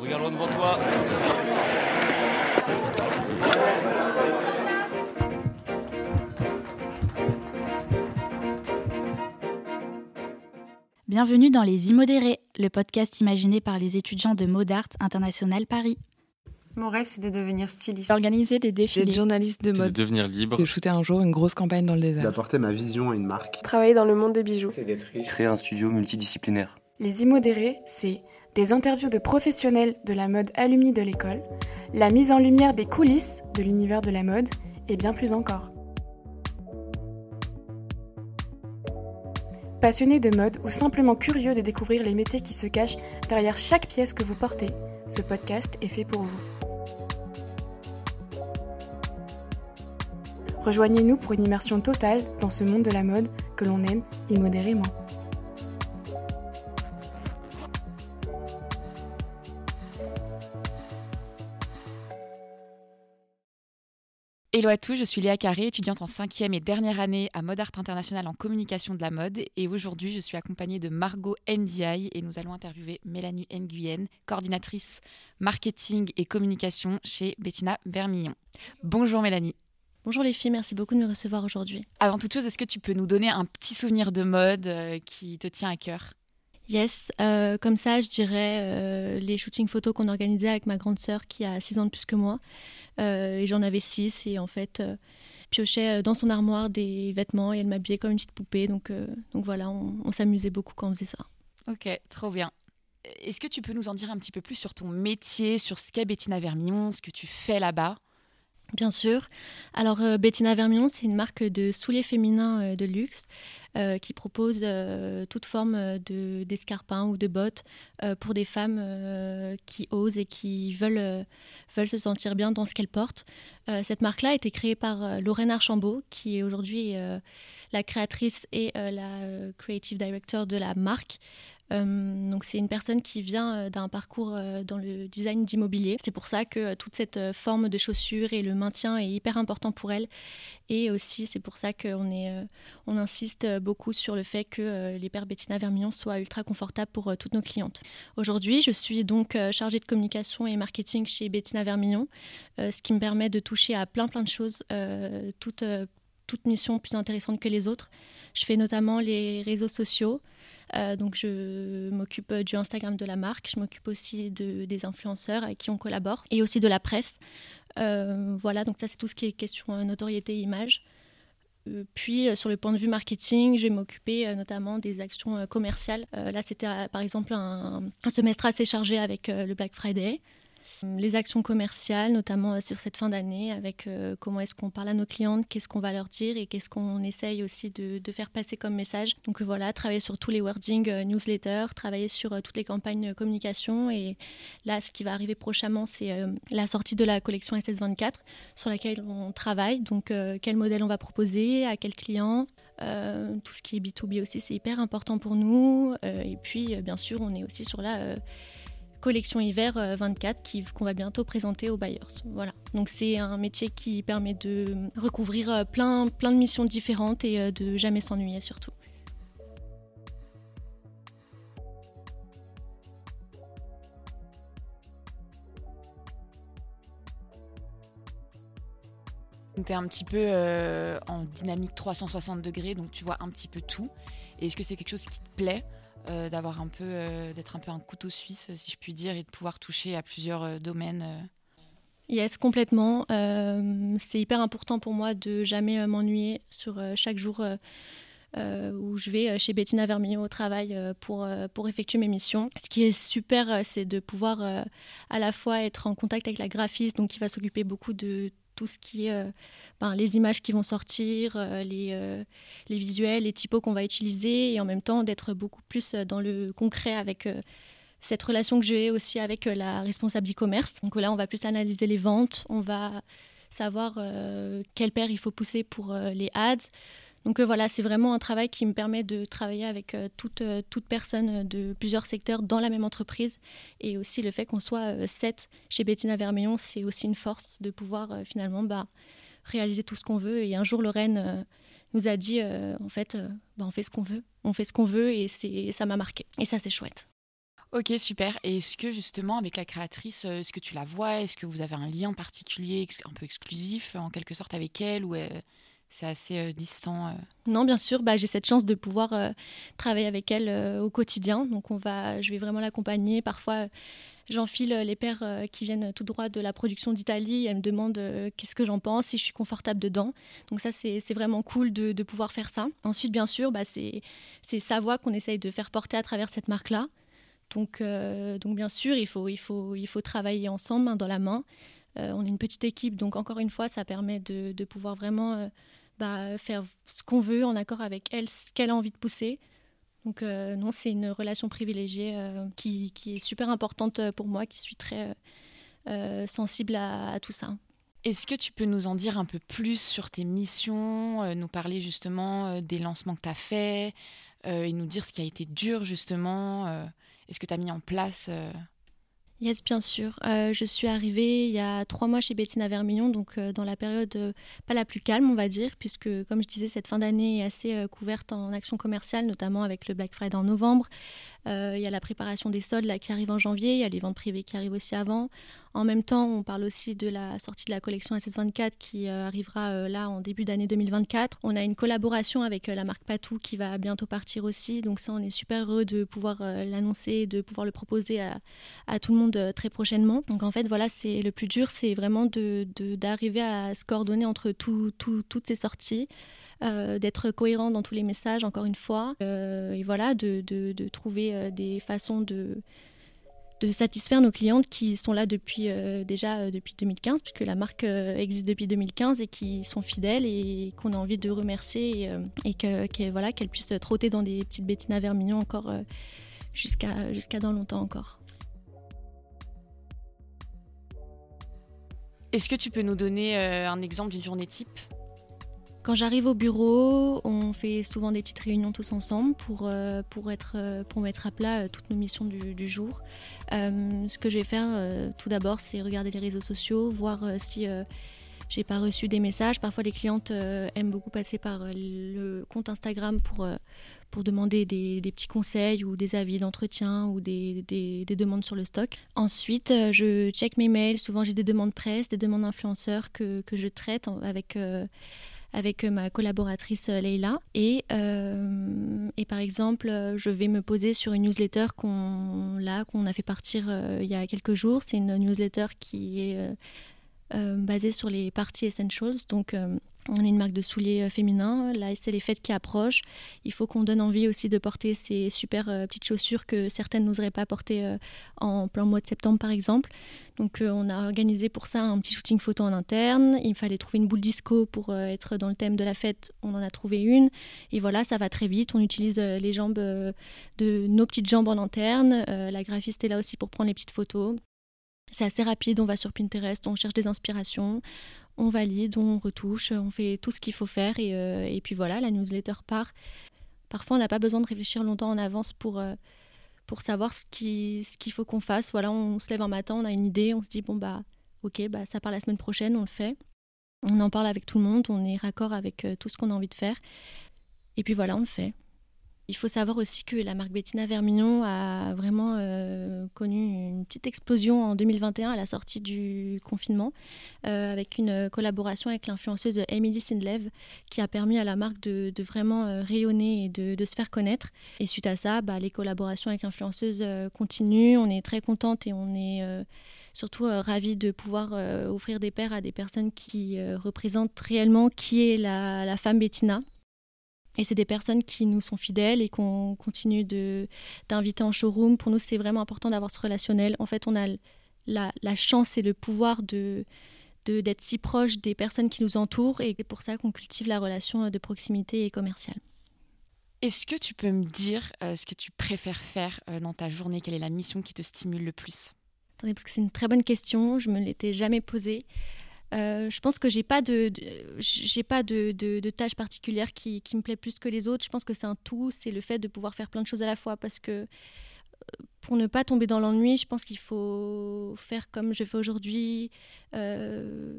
Regarde loin devant toi. Bienvenue dans Les Immodérés, le podcast imaginé par les étudiants de Modart International Paris. Mon rêve, c'est de devenir styliste. D'organiser des défilés. D'être journaliste de C'est de mode. devenir libre. De shooter un jour une grosse campagne dans le désert. d'apporter ma vision à une marque. Travailler dans le monde des bijoux. C'est d'être riche. Créer un studio multidisciplinaire. Les immodérés, c'est des interviews de professionnels de la mode alumni de l'école, la mise en lumière des coulisses de l'univers de la mode et bien plus encore. Passionné de mode ou simplement curieux de découvrir les métiers qui se cachent derrière chaque pièce que vous portez, ce podcast est fait pour vous. Rejoignez-nous pour une immersion totale dans ce monde de la mode que l'on aime immodérément. Hello à tous, je suis Léa Carré, étudiante en cinquième et dernière année à Mode Art International en communication de la mode. Et aujourd'hui, je suis accompagnée de Margot NDI et nous allons interviewer Mélanie Nguyen, coordinatrice marketing et communication chez Bettina Vermillon. Bonjour Mélanie. Bonjour les filles, merci beaucoup de me recevoir aujourd'hui. Avant toute chose, est-ce que tu peux nous donner un petit souvenir de mode euh, qui te tient à cœur? Yes, euh, comme ça, je dirais euh, les shootings photos qu'on organisait avec ma grande sœur qui a 6 ans de plus que moi. Et j'en avais 6 et en fait, piochais dans son armoire des vêtements et elle m'habillait comme une petite poupée. Donc, donc voilà, on, on s'amusait beaucoup quand on faisait ça. Ok, trop bien. Est-ce que tu peux nous en dire un petit peu plus sur ton métier, sur ce qu'est Bettina Vermillon, ce que tu fais là-bas? Bien sûr. Alors, euh, Bettina Vermillon, c'est une marque de souliers féminins euh, de luxe euh, qui propose toute forme de, d'escarpins ou de bottes pour des femmes qui osent et qui veulent, veulent se sentir bien dans ce qu'elles portent. Cette marque-là a été créée par Lorraine Archambault, qui est aujourd'hui la créatrice et la creative director de la marque. Euh, donc c'est une personne qui vient euh, d'un parcours euh, dans le design d'immobilier. C'est pour ça que toute cette forme de chaussures et le maintien est hyper important pour elle. Et aussi c'est pour ça qu'on est, on insiste beaucoup sur le fait que les paires Bettina Vermillon soient ultra confortables pour toutes nos clientes. Aujourd'hui, je suis donc chargée de communication et marketing chez Bettina Vermillon, ce qui me permet de toucher à plein plein de choses, toutes, toutes missions plus intéressantes que les autres. Je fais notamment les réseaux sociaux. Euh, donc je m'occupe du Instagram de la marque, je m'occupe aussi de, des influenceurs avec qui on collabore et aussi de la presse. Euh, voilà, donc ça c'est tout ce qui est question euh, notoriété image. Euh, puis sur le point de vue marketing, je vais m'occuper notamment des actions commerciales. Là c'était par exemple un, semestre assez chargé avec le Black Friday. Les actions commerciales, notamment euh, sur cette fin d'année, avec euh, comment est-ce qu'on parle à nos clientes, qu'est-ce qu'on va leur dire et qu'est-ce qu'on essaye aussi de, faire passer comme message. Donc euh, voilà, travailler sur tous les wordings euh, newsletters, travailler sur toutes les campagnes communication. Et là, ce qui va arriver prochainement, c'est la sortie de la collection SS24 sur laquelle on travaille. Donc quel modèle on va proposer, à quel client. Tout ce qui est B2B aussi, c'est hyper important pour nous. Et puis, bien sûr, on est aussi sur la collection hiver euh, 24 qui- qu'on va bientôt présenter aux buyers. Voilà. Donc c'est un métier qui permet de recouvrir euh, plein, plein de missions différentes et euh, de jamais s'ennuyer surtout. Tu es un petit peu euh, en dynamique 360 degrés, donc tu vois un petit peu tout. Est-ce que c'est quelque chose qui te plaît? Euh, d'avoir un peu, euh, d'être un peu un couteau suisse, si je puis dire, et de pouvoir toucher à plusieurs euh, domaines Yes, complètement. C'est hyper important pour moi de jamais m'ennuyer sur chaque jour où je vais chez Bettina Vermillon au travail pour, pour effectuer mes missions. Ce qui est super, c'est de pouvoir à la fois être en contact avec la graphiste, donc qui va s'occuper beaucoup de tout ce qui est euh, ben, les images qui vont sortir, euh, les, euh, les visuels, les typos qu'on va utiliser, et en même temps d'être beaucoup plus dans le concret avec cette relation que j'ai aussi avec la responsable e-commerce. Donc là, on va plus analyser les ventes, on va savoir quelle paire il faut pousser pour les ads. Donc euh, voilà, c'est vraiment un travail qui me permet de travailler avec euh, toute, euh, toute personne de plusieurs secteurs dans la même entreprise. Et aussi le fait qu'on soit sept chez Bettina Vermillon, c'est aussi une force de pouvoir finalement bah, réaliser tout ce qu'on veut. Et un jour, Lorraine nous a dit en fait, bah, on fait ce qu'on veut, on fait ce qu'on veut et ça m'a marqué. Et ça, c'est chouette. Ok, super. Et est-ce que justement, avec la créatrice, est-ce que tu la vois? Est-ce que vous avez un lien particulier, un peu exclusif, en quelque sorte, avec elle ou c'est assez distant Non, bien sûr. Bah, j'ai cette chance de pouvoir travailler avec elle au quotidien. Donc, on va, je vais vraiment l'accompagner. Parfois, J'enfile les paires euh, qui viennent tout droit de la production d'Italie. Elle me demande euh, qu'est-ce que j'en pense, si je suis confortable dedans. Donc ça, c'est vraiment cool de, pouvoir faire ça. Ensuite, bien sûr, bah, c'est sa voix qu'on essaye de faire porter à travers cette marque-là. Donc, euh, donc bien sûr, il faut, il, faut, il faut travailler ensemble, main dans la main. on est une petite équipe, donc encore une fois, ça permet de pouvoir vraiment bah, faire ce qu'on veut en accord avec elle, ce qu'elle a envie de pousser. Donc euh, non, c'est une relation privilégiée euh, qui, est super importante euh, pour moi, qui suis très sensible à, tout ça. Est-ce que tu peux nous en dire un peu plus sur tes missions, nous parler justement des lancements que tu as faits et nous dire ce qui a été dur justement Est-ce que tu as mis en place Yes, bien sûr. Euh, je suis arrivée il y a trois mois chez Bettina Vermillon, donc euh, dans la période euh, pas la plus calme, on va dire, puisque, comme je disais, cette fin d'année est assez couverte en action commerciale, notamment avec le Black Friday en novembre. Il y a la préparation des soldes là, qui arrive en janvier, il y a les ventes privées qui arrivent aussi avant. En même temps, on parle aussi de la sortie de la collection SS24 qui euh, arrivera euh, là en début d'année 2024. On a une collaboration avec euh, la marque Patou qui va bientôt partir aussi. Donc ça, on est super heureux de pouvoir l'annoncer, de pouvoir le proposer à, tout le monde très prochainement. Donc en fait, voilà, c'est le plus dur, c'est vraiment d'arriver de, à se coordonner entre toutes ces sorties. D'être cohérent dans tous les messages, encore une fois, et voilà, de, de trouver des façons de, de satisfaire nos clientes qui sont là depuis euh, déjà euh, depuis 2015 puisque la marque euh, existe depuis 2015 et qui sont fidèles et qu'on a envie de remercier et, que, voilà qu'elles puissent trotter dans des petites Bettina Vermillon encore jusqu'à jusqu'à dans longtemps encore. Est-ce que tu peux nous donner un exemple d'une journée type? Quand j'arrive au bureau, on fait souvent des petites réunions tous ensemble pour, euh, pour, être, euh, pour mettre à plat euh, toutes nos missions du, jour. ce que je vais faire tout d'abord, c'est regarder les réseaux sociaux, voir si j'ai pas reçu des messages. Parfois, les clientes aiment beaucoup passer par le compte Instagram pour, pour demander des, petits conseils ou des avis d'entretien ou des, des, demandes sur le stock. Ensuite, je check mes mails. Souvent, j'ai des demandes presse, des demandes influenceurs que, que je traite avec avec euh, ma collaboratrice euh, Leila. Et, euh, et par exemple, je vais me poser sur une newsletter qu'on qu'on a fait partir il y a quelques jours. C'est une newsletter qui est basée sur les parties essentials. Donc, on est une marque de souliers féminins. Là, c'est les fêtes qui approchent. Il faut qu'on donne envie aussi de porter ces super petites chaussures que certaines n'oseraient pas porter en plein mois de septembre, par exemple. Donc euh, on a organisé pour ça un petit shooting photo en interne. Il fallait trouver une boule disco pour euh, être dans le thème de la fête. On en a trouvé une. Et voilà, ça va très vite. On utilise euh, les jambes de nos petites jambes en interne. la graphiste est là aussi pour prendre les petites photos. C'est assez rapide. On va sur Pinterest, on cherche des inspirations, on valide, on retouche, on fait tout ce qu'il faut faire. Et, et, puis voilà, la newsletter part. Parfois, on n'a pas besoin de réfléchir longtemps en avance pour pour savoir ce qu'il ce qu'il faut qu'on fasse. Voilà, on se lève un matin, on a une idée, on se dit bon bah ok, bah ça part la semaine prochaine, on le fait. On en parle avec tout le monde, on est raccord avec euh, tout ce qu'on a envie de faire. Et puis voilà, on le fait. Il faut savoir aussi que la marque Bettina Vermillon a vraiment euh, connu une petite explosion en 2021 à la sortie du confinement, euh, avec une collaboration avec l'influenceuse Emily Sindlev, qui a permis à la marque de, vraiment euh, rayonner et de, se faire connaître. Et suite à ça, bah, les collaborations avec l'influenceuse continuent. On est très contente et on est surtout ravis de pouvoir offrir des paires à des personnes qui représentent réellement qui est la femme Bettina. Et c'est des personnes qui nous sont fidèles et qu'on continue d'inviter en showroom. Pour nous, c'est vraiment important d'avoir ce relationnel. En fait, on a la, la chance et le pouvoir de d'être si proche des personnes qui nous entourent et c'est pour ça qu'on cultive la relation de proximité et commerciale. Est-ce que tu peux me dire euh, ce que tu préfères faire euh, dans ta journée? Quelle est la mission qui te stimule le plus? Attendez, parce que c'est une très bonne question, je me l'étais jamais posée. Euh, je pense que j'ai pas de, j'ai pas de, de, tâche particulière qui, qui, me plaît plus que les autres. Je pense que c'est un tout, c'est le fait de pouvoir faire plein de choses à la fois parce que euh, pour ne pas tomber dans l'ennui, je pense qu'il faut faire comme je fais aujourd'hui, euh,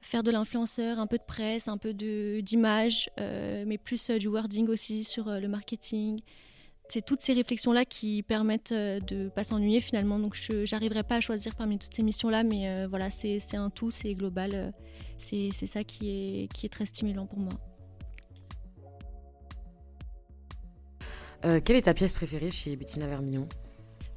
faire de l'influenceur, un peu de presse, un peu d'image, mais plus du wording aussi sur le marketing. C'est toutes ces réflexions-là qui permettent de ne pas s'ennuyer finalement. Donc je n'arriverai pas à choisir parmi toutes ces missions-là, mais voilà, c'est un tout, c'est global. c'est ça qui est, très stimulant pour moi. Euh, quelle est ta pièce préférée chez Bettina Vermillon?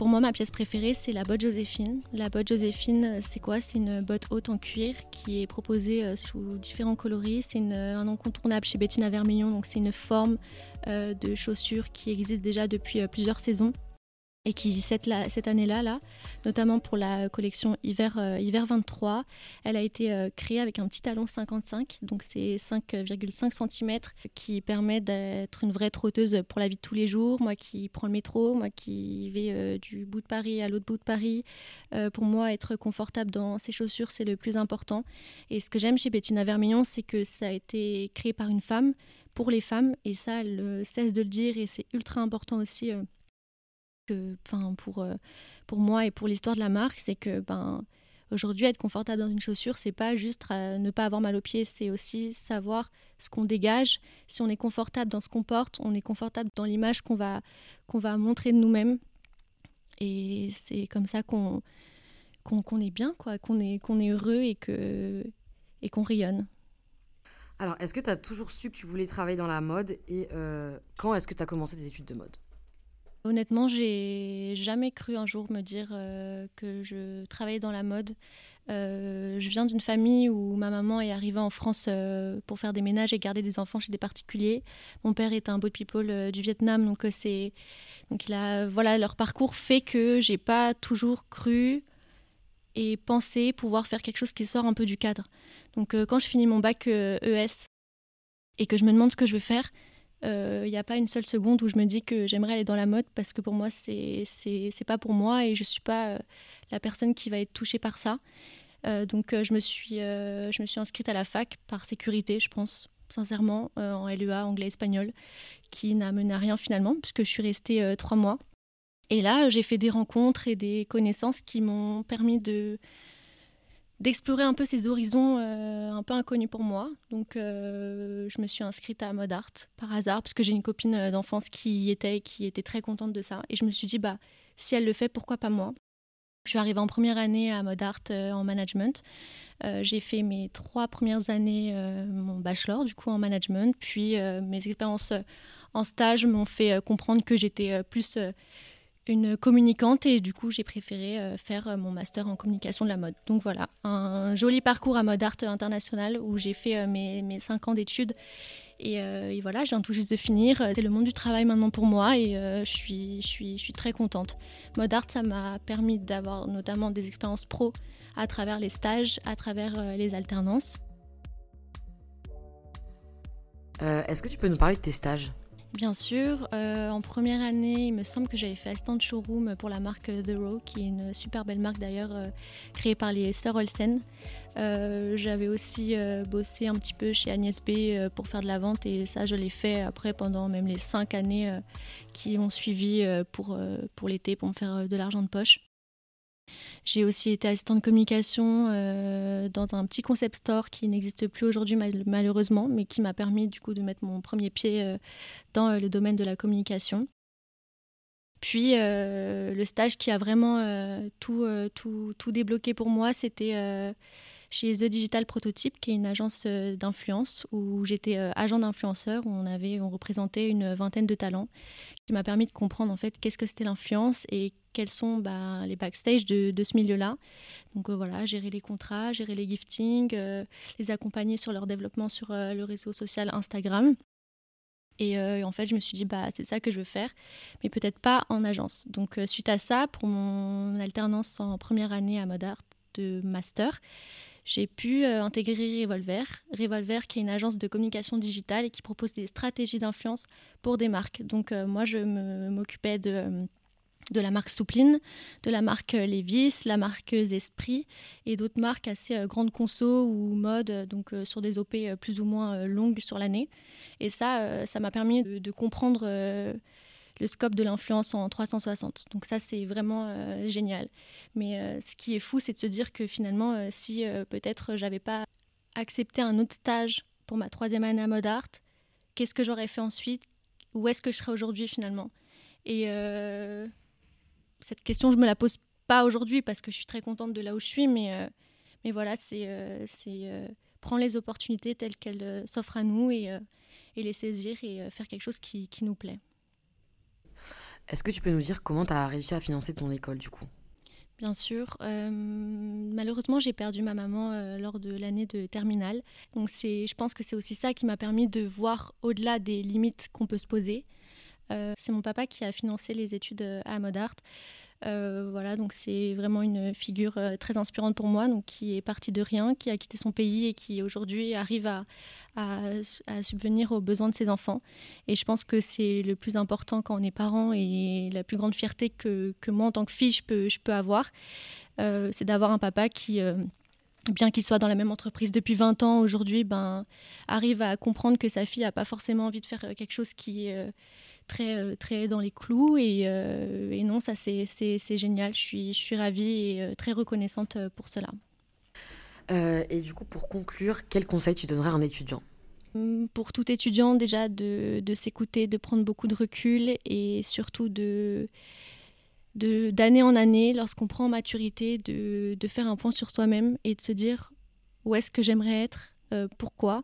Pour moi, ma pièce préférée, c'est la botte Joséphine. La botte Joséphine, c'est quoi? C'est une botte haute en cuir qui est proposée euh, sous différents coloris. C'est un incontournable chez Bettina Vermillon, donc c'est une forme euh, de chaussure qui existe déjà depuis plusieurs saisons et qui cette, cette année-là, là, notamment pour la collection hiver, euh, hiver 23, elle a été euh, créée avec un petit talon 55, donc c'est 5,5 cm qui permet d'être une vraie trotteuse pour la vie de tous les jours. Moi qui prends le métro, moi qui vais euh, du bout de Paris à l'autre bout de Paris, pour moi être confortable dans ces chaussures c'est le plus important. Et ce que j'aime chez Bettina Vermillon, c'est que ça a été créé par une femme pour les femmes et ça elle cesse de le dire et c'est ultra important aussi enfin pour, euh, pour moi et pour l'histoire de la marque, c'est que ben aujourd'hui être confortable dans une chaussure, c'est pas juste euh, ne pas avoir mal aux pieds, c'est aussi savoir ce qu'on dégage. Si on est confortable dans ce qu'on porte, on est confortable dans l'image qu'on va qu'on va montrer de nous-mêmes. Et c'est comme ça qu'on qu'on est bien, quoi, qu'on est qu'on est heureux et que et qu'on rayonne. Alors, est-ce que tu as toujours su que tu voulais travailler dans la mode et euh, quand est-ce que tu as commencé tes études de mode? Honnêtement, j'ai jamais cru un jour me dire euh, que je travaillais dans la mode. Euh, je viens d'une famille où ma maman est arrivée en France euh, pour faire des ménages et garder des enfants chez des particuliers. Mon père est un boat people du Vietnam, donc c'est donc voilà leur parcours fait que j'ai pas toujours cru et pensé pouvoir faire quelque chose qui sort un peu du cadre. Donc quand je finis mon bac ES e et que je me demande ce que je veux faire, il euh, n'y a pas une seule seconde où je me dis que j'aimerais aller dans la mode parce que pour moi, c'est c'est pas pour moi et je suis pas euh, la personne qui va être touchée par ça. Euh, donc je me suis je me suis inscrite à la fac par sécurité, je pense sincèrement en LEA anglais espagnol, qui n'a mené à rien finalement puisque je suis restée trois mois. Et là, j'ai fait des rencontres et des connaissances qui m'ont permis de d'explorer un peu ces horizons euh, un peu inconnus pour moi. Donc, euh, je me suis inscrite à Mode Art par hasard, parce que j'ai une copine euh, d'enfance qui y était, qui était très contente de ça. Et je me suis dit, bah, si elle le fait, pourquoi pas moi? Je suis arrivée en première année à Mode Art en management. j'ai fait mes trois premières années, mon bachelor, du coup, en management. Puis, mes expériences en stage m'ont fait comprendre que j'étais plus une communicante et du coup j'ai préféré euh, faire euh, mon master en communication de la mode. Donc voilà, un joli parcours à mode art international où j'ai fait euh, mes, mes cinq ans d'études et, voilà, je viens tout juste de finir. C'est le monde du travail maintenant pour moi et je, suis, je, suis, je suis très contente. Mode art, ça m'a permis d'avoir notamment des expériences pro à travers les stages, à travers les alternances. Est-ce que tu peux nous parler de tes stages? Bien sûr, euh, en première année, il me semble que j'avais fait de showroom pour la marque The Row, qui est une super belle marque d'ailleurs, euh, créée par les sœurs Olsen. Euh, j'avais aussi bossé un petit peu chez Agnès B pour faire de la vente et ça, je l'ai fait après pendant même les cinq années qui ont suivi pour, pour l'été, pour me faire de l'argent de poche. J'ai aussi été assistante de communication euh, dans un petit concept store qui n'existe plus aujourd'hui malheureusement, mais qui m'a permis du coup de mettre mon premier pied euh, dans euh, le domaine de la communication. Puis le stage qui a vraiment tout, tout, tout, débloqué pour moi, c'était chez The Digital Prototype, qui est une agence d'influence où j'étais agent d'influenceur, on avait, on représentait une vingtaine de talents, qui m'a permis de comprendre en fait qu'est-ce que c'était l'influence et quels sont bah, les backstage de, ce milieu-là. Donc euh, voilà, gérer les contrats, gérer les giftings, euh, les accompagner sur leur développement sur euh, le réseau social Instagram. Et en fait, je me suis dit, bah, c'est ça que je veux faire, mais peut-être pas en agence. Donc, suite à ça, pour mon alternance en première année à Mode Art de master, j'ai pu intégrer Revolver. Revolver, qui est une agence de communication digitale et qui propose des stratégies d'influence pour des marques. Donc, moi, je m'occupais de de la marque Soupline, de la marque euh, Levis, la marque Esprit et d'autres marques assez euh, grandes conso ou mode, euh, donc sur des OP plus ou moins longues sur l'année. Et ça, ça m'a permis de, comprendre le scope de l'influence en 360. Donc ça, c'est vraiment génial. Mais ce qui est fou, c'est de se dire que finalement, si peut-être j'avais pas accepté un autre stage pour ma troisième année à Mode Art, qu'est-ce que j'aurais fait ensuite? Où est-ce que je serais aujourd'hui finalement? Et euh, cette question, je me la pose pas aujourd'hui parce que je suis très contente de là où je suis, mais, euh, mais voilà, c'est euh, prendre les opportunités telles qu'elles s'offrent à nous et, les saisir et faire quelque chose qui nous plaît. Est-ce que tu peux nous dire comment tu as réussi à financer ton école du coup? Bien sûr. Euh, malheureusement, j'ai perdu ma maman euh, lors de l'année de terminale. Donc, je pense que c'est aussi ça qui m'a permis de voir au-delà des limites qu'on peut se poser. Euh, c'est mon papa qui a financé les études à Modart. Euh, voilà, donc c'est vraiment une figure euh, très inspirante pour moi, donc qui est partie de rien, qui a quitté son pays et qui aujourd'hui arrive à, subvenir aux besoins de ses enfants. Et je pense que c'est le plus important quand on est parent et la plus grande fierté que, moi en tant que fille je peux, je peux avoir, euh, c'est d'avoir un papa qui bien qu'il soit dans la même entreprise depuis 20 ans, aujourd'hui, ben, arrive à comprendre que sa fille n'a pas forcément envie de faire quelque chose qui, très dans les clous. Et, euh, et non, ça c'est génial. Je suis, je suis ravie et euh, très reconnaissante pour cela. et du coup, pour conclure, quel conseil tu donnerais à un étudiant? Hum, pour tout étudiant, déjà de, de s'écouter, de prendre beaucoup de recul et surtout de d'année en année, lorsqu'on prend en maturité, de, de, faire un point sur soi-même et de se dire où est-ce que j'aimerais être, pourquoi,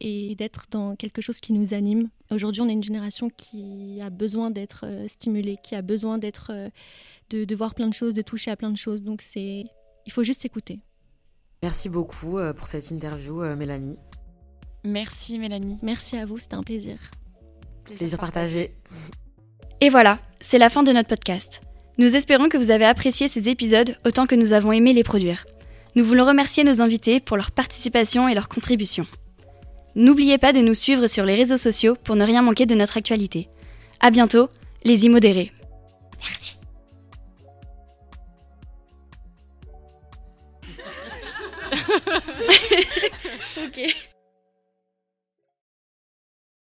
et d'être dans quelque chose qui nous anime. Aujourd'hui, on est une génération qui a besoin d'être euh, stimulée, qui a besoin d'être, euh, de, de, voir plein de choses, de toucher à plein de choses. Donc, c'est, il faut juste s'écouter. Merci beaucoup euh, pour cette interview, Mélanie. Merci, Mélanie. Merci à vous, c'était un plaisir. Plaisir, partagé. Et voilà, c'est la fin de notre podcast. Nous espérons que vous avez apprécié ces épisodes autant que nous avons aimé les produire. Nous voulons remercier nos invités pour leur participation et leur contribution. N'oubliez pas de nous suivre sur les réseaux sociaux pour ne rien manquer de notre actualité. A bientôt, les immodérés. Merci.